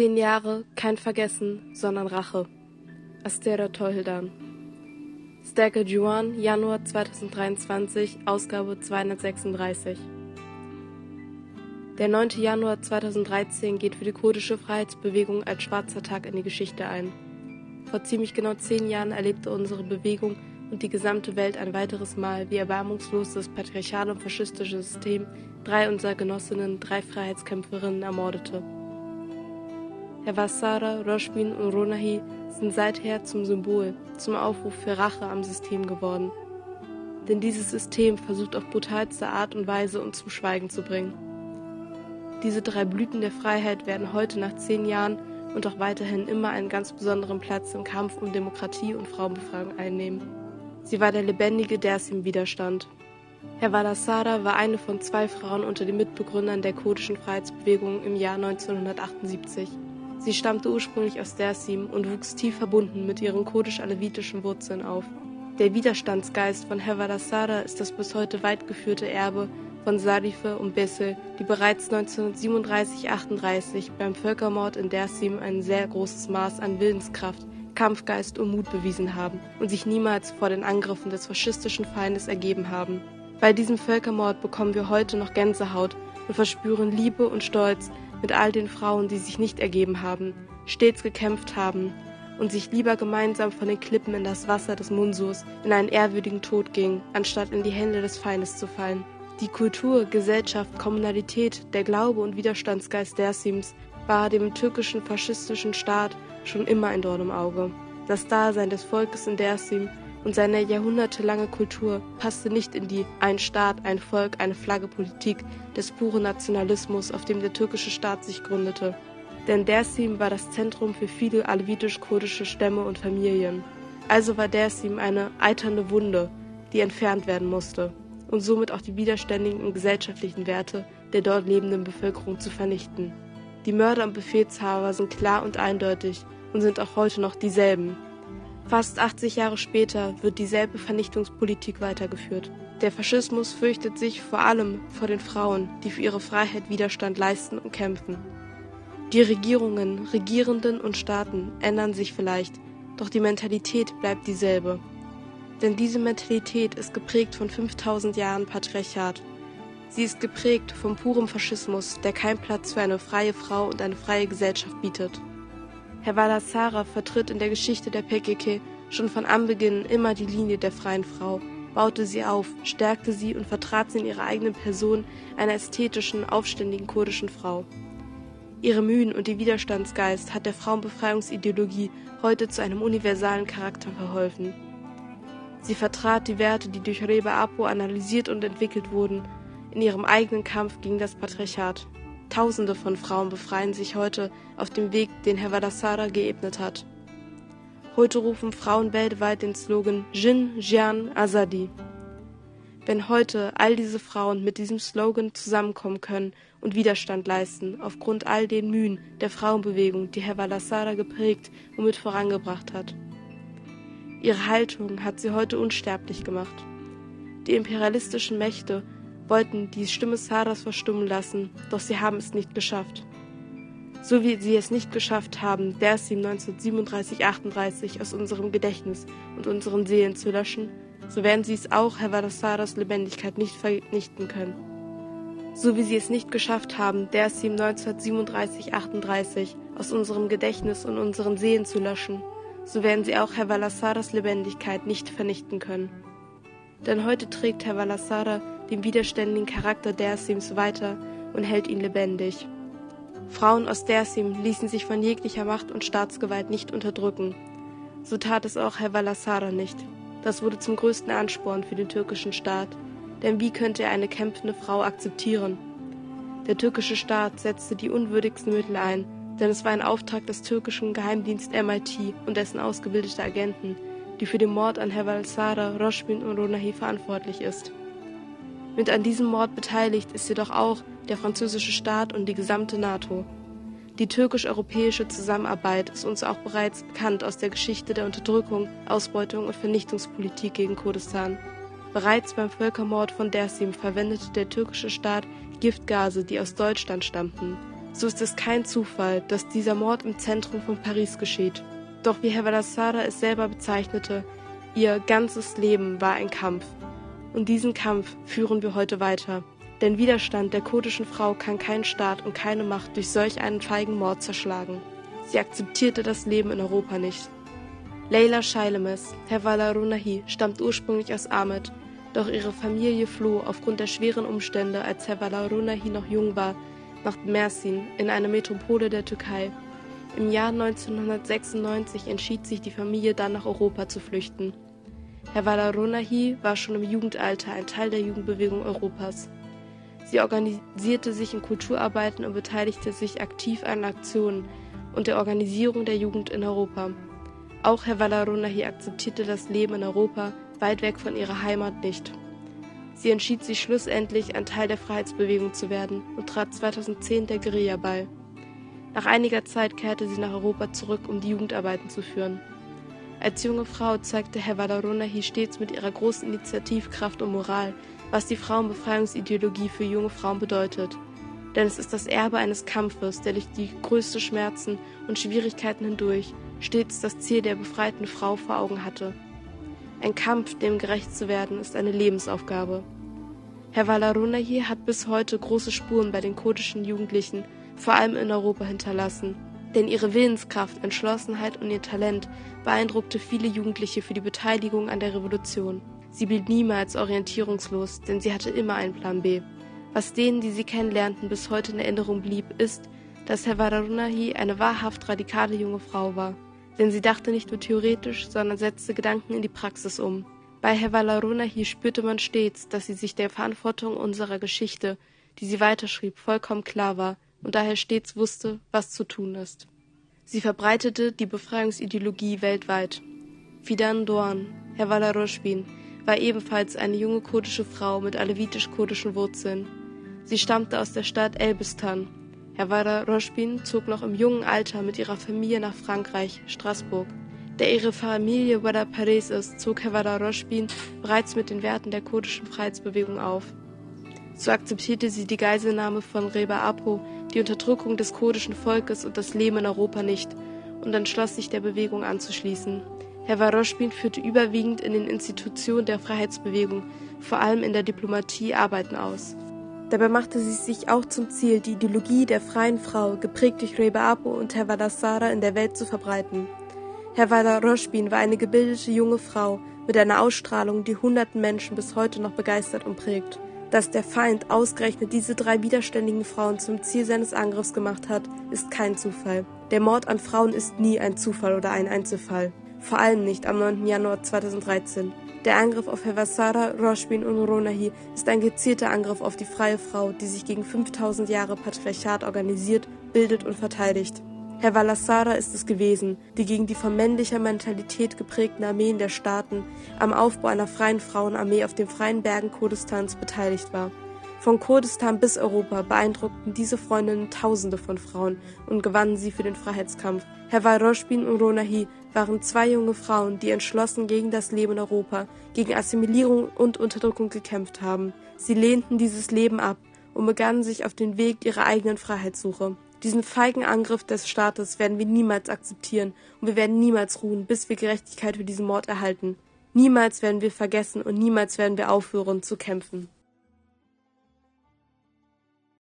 Zehn Jahre, kein Vergessen, sondern Rache. Astera Tohildan. Stärke Juan, Januar 2023, Ausgabe 236. Der 9. Januar 2013 geht für die kurdische Freiheitsbewegung als schwarzer Tag in die Geschichte ein. Vor ziemlich genau zehn Jahren erlebte unsere Bewegung und die gesamte Welt ein weiteres Mal, wie erbarmungslos das patriarchale und faschistische System drei unserer Genossinnen, drei Freiheitskämpferinnen ermordete. Hevasara, Roshbin und Ronahi sind seither zum Symbol, zum Aufruf für Rache am System geworden. Denn dieses System versucht auf brutalste Art und Weise uns zum Schweigen zu bringen. Diese drei Blüten der Freiheit werden heute nach zehn Jahren und auch weiterhin immer einen ganz besonderen Platz im Kampf um Demokratie und Frauenbefragung einnehmen. Sie war der lebendige Dersim-Widerstand. Herr Walassada war eine von zwei Frauen unter den Mitbegründern der kurdischen Freiheitsbewegung im Jahr 1978. Sie stammte ursprünglich aus Dersim und wuchs tief verbunden mit ihren kurdisch-alevitischen Wurzeln auf. Der Widerstandsgeist von Herr Walassada ist das bis heute weit geführte Erbe von Sarife und Bessel, die bereits 1937-38 beim Völkermord in Dersim ein sehr großes Maß an Willenskraft, Kampfgeist und Mut bewiesen haben und sich niemals vor den Angriffen des faschistischen Feindes ergeben haben. Bei diesem Völkermord bekommen wir heute noch Gänsehaut und verspüren Liebe und Stolz mit all den Frauen, die sich nicht ergeben haben, stets gekämpft haben und sich lieber gemeinsam von den Klippen in das Wasser des Munsurs in einen ehrwürdigen Tod gingen, anstatt in die Hände des Feindes zu fallen. Die Kultur, Gesellschaft, Kommunalität, der Glaube und Widerstandsgeist Dersims war dem türkischen faschistischen Staat schon immer ein Dorn im Auge. Das Dasein des Volkes in Dersim und seine jahrhundertelange Kultur passte nicht in die ein Staat, ein Volk, eine Flagge Politik des puren Nationalismus, auf dem der türkische Staat sich gründete. Denn Dersim war das Zentrum für viele alevitisch-kurdische Stämme und Familien. Also war Dersim eine eiternde Wunde, die entfernt werden musste und somit auch die widerständigen und gesellschaftlichen Werte der dort lebenden Bevölkerung zu vernichten. Die Mörder und Befehlshaber sind klar und eindeutig und sind auch heute noch dieselben. Fast 80 Jahre später wird dieselbe Vernichtungspolitik weitergeführt. Der Faschismus fürchtet sich vor allem vor den Frauen, die für ihre Freiheit Widerstand leisten und kämpfen. Die Regierungen, Regierenden und Staaten ändern sich vielleicht, doch die Mentalität bleibt dieselbe. Denn diese Mentalität ist geprägt von 5000 Jahren Patriarchat. Sie ist geprägt vom purem Faschismus, der keinen Platz für eine freie Frau und eine freie Gesellschaft bietet. Herr Walassara vertritt in der Geschichte der PKK schon von Anbeginn immer die Linie der freien Frau, baute sie auf, stärkte sie und vertrat sie in ihrer eigenen Person einer ästhetischen, aufständigen kurdischen Frau. Ihre Mühen und ihr Widerstandsgeist hat der Frauenbefreiungsideologie heute zu einem universalen Charakter verholfen. Sie vertrat die Werte, die durch Reba Apo analysiert und entwickelt wurden, in ihrem eigenen Kampf gegen das Patriarchat. Tausende von Frauen befreien sich heute auf dem Weg, den Herr Vadassara geebnet hat. Heute rufen Frauen weltweit den Slogan Jin Jian Azadi. Wenn heute all diese Frauen mit diesem Slogan zusammenkommen können und Widerstand leisten, aufgrund all den Mühen der Frauenbewegung, die Herr Valassara geprägt und mit vorangebracht hat, Ihre Haltung hat sie heute unsterblich gemacht. Die imperialistischen Mächte wollten die Stimme Saras verstummen lassen, doch sie haben es nicht geschafft. So wie sie es nicht geschafft haben, Dersim 1937-38 aus unserem Gedächtnis und unseren Seelen zu löschen, so werden sie es auch Hevadasaras Lebendigkeit nicht vernichten können. So wie sie es nicht geschafft haben, Dersim 1937-38 aus unserem Gedächtnis und unseren Seelen zu löschen, so werden sie auch Herr Valasaras Lebendigkeit nicht vernichten können. Denn heute trägt Herr Den widerständigen Charakter Dersims weiter und hält ihn lebendig. Frauen aus Dersim ließen sich von jeglicher Macht und Staatsgewalt nicht unterdrücken. So tat es auch Herr Valasara nicht. Das wurde zum größten Ansporn für den türkischen Staat. Denn wie könnte er eine kämpfende Frau akzeptieren? Der türkische Staat setzte die unwürdigsten Mittel ein, denn es war ein Auftrag des türkischen Geheimdienst MIT und dessen ausgebildete Agenten, die für den Mord an Herr Valsara, Roshbin und Ronahi verantwortlich ist. Mit an diesem Mord beteiligt ist jedoch auch der französische Staat und die gesamte NATO. Die türkisch-europäische Zusammenarbeit ist uns auch bereits bekannt aus der Geschichte der Unterdrückung, Ausbeutung und Vernichtungspolitik gegen Kurdistan. Bereits beim Völkermord von Dersim verwendete der türkische Staat Giftgase, die aus Deutschland stammten so ist es kein Zufall, dass dieser Mord im Zentrum von Paris geschieht. Doch wie Herr Valassara es selber bezeichnete, ihr ganzes Leben war ein Kampf. Und diesen Kampf führen wir heute weiter. Denn Widerstand der kurdischen Frau kann kein Staat und keine Macht durch solch einen feigen Mord zerschlagen. Sie akzeptierte das Leben in Europa nicht. Leila Scheilemes, Hervala Runahi, stammt ursprünglich aus Ahmed, doch ihre Familie floh aufgrund der schweren Umstände, als Hervala Runahi noch jung war, nach Mersin in eine Metropole der Türkei. Im Jahr 1996 entschied sich die Familie dann nach Europa zu flüchten. Hervala Runahi war schon im Jugendalter ein Teil der Jugendbewegung Europas. Sie organisierte sich in Kulturarbeiten und beteiligte sich aktiv an Aktionen und der Organisierung der Jugend in Europa. Auch Herr Valarunahi akzeptierte das Leben in Europa weit weg von ihrer Heimat nicht. Sie entschied sich schlussendlich, ein Teil der Freiheitsbewegung zu werden und trat 2010 der Guerilla bei. Nach einiger Zeit kehrte sie nach Europa zurück, um die Jugendarbeiten zu führen. Als junge Frau zeigte Herr Valarunahi stets mit ihrer großen Initiativkraft und Moral, was die Frauenbefreiungsideologie für junge Frauen bedeutet. Denn es ist das Erbe eines Kampfes, der durch die größten Schmerzen und Schwierigkeiten hindurch stets das Ziel der befreiten Frau vor Augen hatte. Ein Kampf, dem gerecht zu werden, ist eine Lebensaufgabe. Herr Valarunahi hat bis heute große Spuren bei den kurdischen Jugendlichen, vor allem in Europa, hinterlassen. Denn ihre Willenskraft, Entschlossenheit und ihr Talent beeindruckte viele Jugendliche für die Beteiligung an der Revolution. Sie blieb niemals orientierungslos, denn sie hatte immer einen Plan B. Was denen, die sie kennenlernten, bis heute in Erinnerung blieb, ist, dass Herr Vararunahi eine wahrhaft radikale junge Frau war. Denn sie dachte nicht nur theoretisch, sondern setzte Gedanken in die Praxis um. Bei Herr Vararunahi spürte man stets, dass sie sich der Verantwortung unserer Geschichte, die sie weiterschrieb, vollkommen klar war und daher stets wusste, was zu tun ist. Sie verbreitete die Befreiungsideologie weltweit. Fidan Doğan, Herr Valaroshbin, war ebenfalls eine junge kurdische Frau mit alevitisch-kurdischen Wurzeln. Sie stammte aus der Stadt Elbistan. Herr Roschbin zog noch im jungen Alter mit ihrer Familie nach Frankreich, Straßburg. Da ihre Familie Wada Paris ist, zog Herr Roschbin bereits mit den Werten der kurdischen Freiheitsbewegung auf. So akzeptierte sie die Geiselnahme von Reba Apo, die Unterdrückung des kurdischen Volkes und das Leben in Europa nicht und entschloss sich der Bewegung anzuschließen. Herr Waroschbin führte überwiegend in den Institutionen der Freiheitsbewegung, vor allem in der Diplomatie, Arbeiten aus. Dabei machte sie sich auch zum Ziel, die Ideologie der freien Frau, geprägt durch Reba Apo und Herr Wadassara, in der Welt zu verbreiten. Herr Wadaroshbin war eine gebildete junge Frau mit einer Ausstrahlung, die hunderten Menschen bis heute noch begeistert und prägt. Dass der Feind ausgerechnet diese drei widerständigen Frauen zum Ziel seines Angriffs gemacht hat, ist kein Zufall. Der Mord an Frauen ist nie ein Zufall oder ein Einzelfall vor allem nicht am 9. Januar 2013. Der Angriff auf Hevasara, Roshbin und Ronahi ist ein gezielter Angriff auf die freie Frau, die sich gegen 5000 Jahre Patriarchat organisiert, bildet und verteidigt. Herr Valassara ist es gewesen, die gegen die von männlicher Mentalität geprägten Armeen der Staaten am Aufbau einer freien Frauenarmee auf den freien Bergen Kurdistans beteiligt war. Von Kurdistan bis Europa beeindruckten diese Freundinnen Tausende von Frauen und gewannen sie für den Freiheitskampf. Herr Varoshbin und Ronahi waren zwei junge Frauen, die entschlossen gegen das Leben in Europa, gegen Assimilierung und Unterdrückung gekämpft haben. Sie lehnten dieses Leben ab und begannen sich auf den Weg ihrer eigenen Freiheitssuche. Diesen feigen Angriff des Staates werden wir niemals akzeptieren und wir werden niemals ruhen, bis wir Gerechtigkeit für diesen Mord erhalten. Niemals werden wir vergessen und niemals werden wir aufhören zu kämpfen.